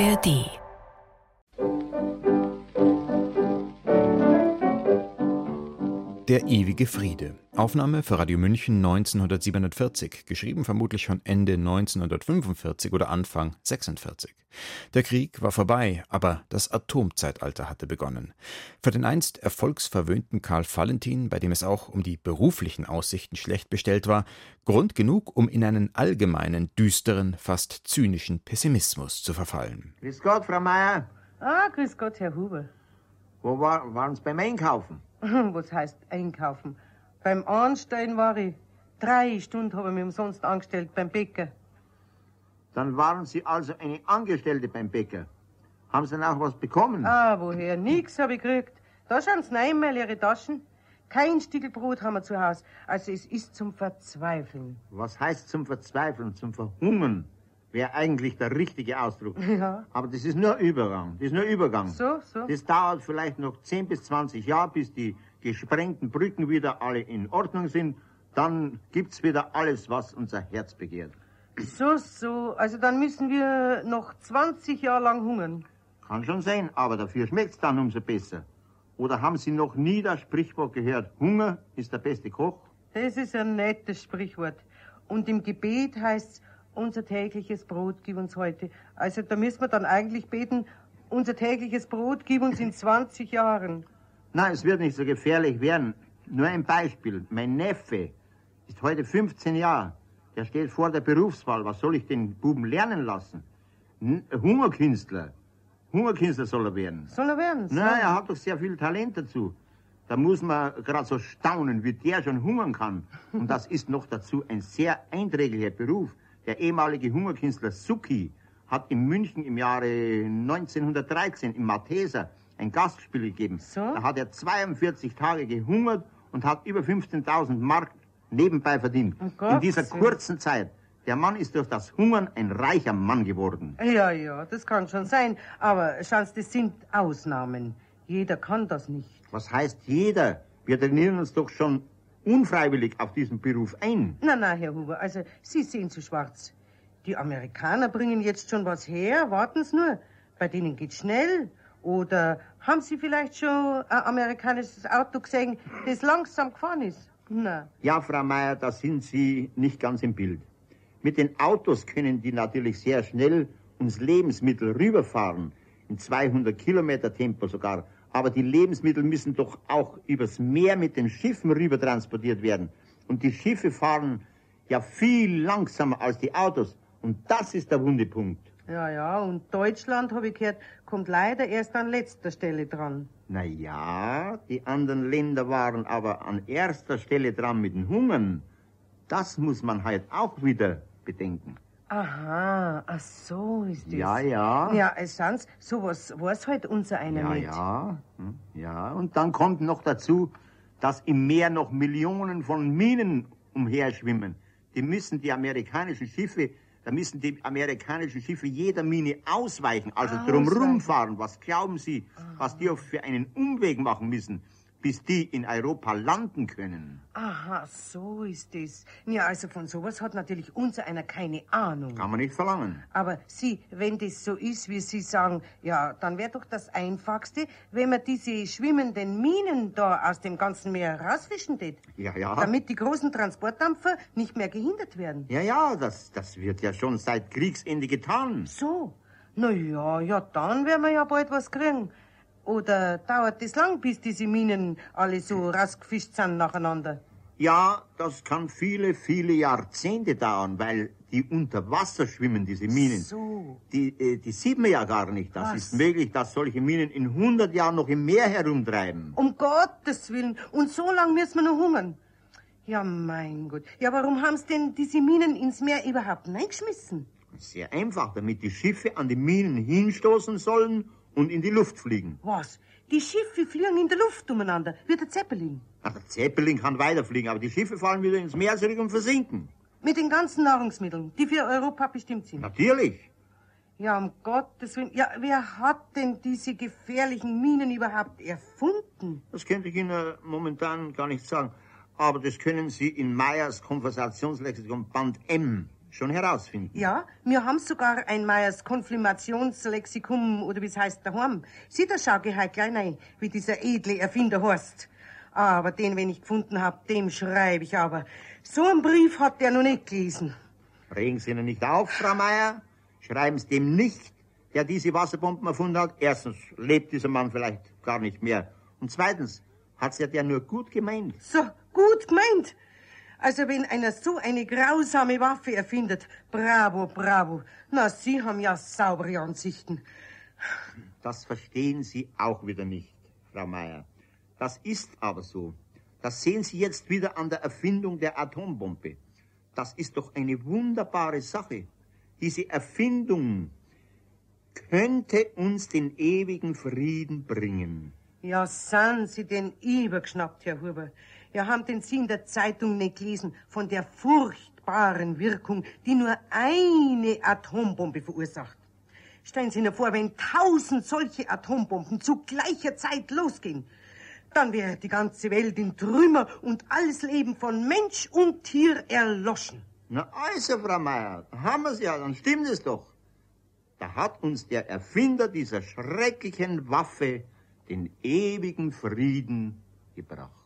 ARD Der ewige Friede. Aufnahme für Radio München 1947, geschrieben vermutlich schon Ende 1945 oder Anfang 46. Der Krieg war vorbei, aber das Atomzeitalter hatte begonnen. Für den einst erfolgsverwöhnten Karl Valentin, bei dem es auch um die beruflichen Aussichten schlecht bestellt war, Grund genug, um in einen allgemeinen, düsteren, fast zynischen Pessimismus zu verfallen. Grüß Gott, Frau Meier. Ah, grüß Gott, Herr Huber. Wo war, waren Sie beim Einkaufen? Was heißt einkaufen? Beim Anstellen war ich. Drei Stunden habe ich mich umsonst angestellt beim Bäcker. Dann waren Sie also eine Angestellte beim Bäcker. Haben Sie auch was bekommen? Ah, woher? Nix habe ich gekriegt. Da schauen Sie rein, mal Ihre Taschen. Kein Stückel Brot haben wir zu Hause. Also es ist zum Verzweifeln. Was heißt zum Verzweifeln, zum Verhungern? Wäre eigentlich der richtige Ausdruck. Ja. Aber das ist nur Übergang. Das ist nur Übergang. So, so. Das dauert vielleicht noch 10 bis 20 Jahre, bis die gesprengten Brücken wieder alle in Ordnung sind. Dann gibt's wieder alles, was unser Herz begehrt. So, so. Also dann müssen wir noch 20 Jahre lang hungern. Kann schon sein, aber dafür schmeckt's dann umso besser. Oder haben Sie noch nie das Sprichwort gehört, Hunger ist der beste Koch? Das ist ein nettes Sprichwort. Und im Gebet heißt's, unser tägliches Brot gib uns heute. Also da müssen wir dann eigentlich beten, unser tägliches Brot gib uns in 20 Jahren. Nein, es wird nicht so gefährlich werden. Nur ein Beispiel. Mein Neffe ist heute 15 Jahre. Der steht vor der Berufswahl. Was soll ich den Buben lernen lassen? N Hungerkünstler. Hungerkünstler soll er werden. Soll er werden? Na, er hat doch sehr viel Talent dazu. Da muss man gerade so staunen, wie der schon hungern kann. Und das ist noch dazu ein sehr einträglicher Beruf. Der ehemalige Hungerkünstler Suki hat in München im Jahre 1913 im Malteser ein Gastspiel gegeben. So? Da hat er 42 Tage gehungert und hat über 15.000 Mark nebenbei verdient. Um in dieser kurzen Zeit. Der Mann ist durch das Hungern ein reicher Mann geworden. Ja, ja, das kann schon sein. Aber schauen Sie, das sind Ausnahmen. Jeder kann das nicht. Was heißt jeder? Wir trainieren uns doch schon unfreiwillig auf diesen Beruf ein. Na, na, Herr Huber, also Sie sehen zu schwarz. Die Amerikaner bringen jetzt schon was her, warten Sie nur. Bei denen geht's schnell. Oder haben Sie vielleicht schon ein amerikanisches Auto gesehen, das langsam gefahren ist? Na, Ja, Frau Meier, da sind Sie nicht ganz im Bild. Mit den Autos können die natürlich sehr schnell uns Lebensmittel rüberfahren, in 200 Kilometer Tempo sogar. Aber die Lebensmittel müssen doch auch übers Meer mit den Schiffen rüber transportiert werden. Und die Schiffe fahren ja viel langsamer als die Autos. Und das ist der Wundepunkt. ja, ja, und Deutschland, habe ich gehört, kommt leider erst an letzter Stelle dran. Na ja, die anderen Länder waren aber an erster Stelle dran mit dem Hungern. Das muss man halt auch wieder bedenken. Aha, ach so ist das. Ja, ja. Ja, es sind's, sowas weiß halt unser einer Ja, nicht. ja. Hm, Ja, und dann kommt noch dazu, dass im Meer noch Millionen von Minen umherschwimmen. Die müssen die amerikanischen Schiffe, da müssen die amerikanischen Schiffe jeder Mine ausweichen, also drumrum fahren. Was glauben Sie, was die auch für einen Umweg machen müssen, bis die in Europa landen können? Aha, so ist es. Ja, also von sowas hat natürlich unser einer keine Ahnung. Kann man nicht verlangen. Aber Sie, wenn das so ist, wie Sie sagen, ja, dann wäre doch das Einfachste, wenn man diese schwimmenden Minen da aus dem ganzen Meer rausfischen tät. Ja, ja. Damit die großen Transportdampfer nicht mehr gehindert werden. Ja, ja, das, das wird ja schon seit Kriegsende getan. So. Na ja, ja, dann werden wir ja bald was kriegen. Oder dauert das lang, bis diese Minen alle so rausgefischt sind nacheinander? Ja, das kann viele, viele Jahrzehnte dauern, weil die unter Wasser schwimmen, diese Minen. So. Die, äh, die sieht man ja gar nicht. Das Was? ist möglich, dass solche Minen in 100 Jahren noch im Meer herumtreiben. Um Gottes Willen. Und so lang müssen wir noch hungern. Ja, mein Gott. Ja, warum haben's denn diese Minen ins Meer überhaupt reingeschmissen? Sehr einfach, damit die Schiffe an die Minen hinstoßen sollen und in die Luft fliegen. Was? Die Schiffe fliegen in der Luft umeinander, wie der Zeppelin. Ach, der Zeppelin kann weiterfliegen, aber die Schiffe fallen wieder ins Meer zurück und versinken. Mit den ganzen Nahrungsmitteln, die für Europa bestimmt sind. Natürlich. Ja, um Gottes Willen. Ja, wer hat denn diese gefährlichen Minen überhaupt erfunden? Das könnte ich Ihnen momentan gar nicht sagen. Aber das können Sie in Meyers Konversationslexikon Band M schon herausfinden. Ja, wir haben sogar ein Meyers Konfirmationslexikon, oder wie es heißt, daheim. Sieh, da schau ich halt gleich rein, wie dieser edle Erfinder heißt. Aber den, wenn ich gefunden hab, dem schreibe ich aber. So einen Brief hat der noch nicht gelesen. Regen Sie ihn nicht auf, Frau Meier. Schreiben Sie dem nicht, der diese Wasserbomben erfunden hat. Erstens lebt dieser Mann vielleicht gar nicht mehr. Und zweitens hat's ja der nur gut gemeint. So, gut gemeint. Also wenn einer so eine grausame Waffe erfindet, bravo, bravo. Na, Sie haben ja saubere Ansichten. Das verstehen Sie auch wieder nicht, Frau Meier. Das ist aber so. Das sehen Sie jetzt wieder an der Erfindung der Atombombe. Das ist doch eine wunderbare Sache. Diese Erfindung könnte uns den ewigen Frieden bringen. Ja, sind Sie denn übergeschnappt, Herr Huber. Ja, haben denn Sie in der Zeitung nicht gelesen von der furchtbaren Wirkung, die nur eine Atombombe verursacht? Stellen Sie sich vor, wenn tausend solche Atombomben zu gleicher Zeit losgehen, dann wäre die ganze Welt in Trümmer und alles Leben von Mensch und Tier erloschen. Na also, Frau Meier, haben wir's ja, dann stimmt es doch. Da hat uns der Erfinder dieser schrecklichen Waffe den ewigen Frieden gebracht.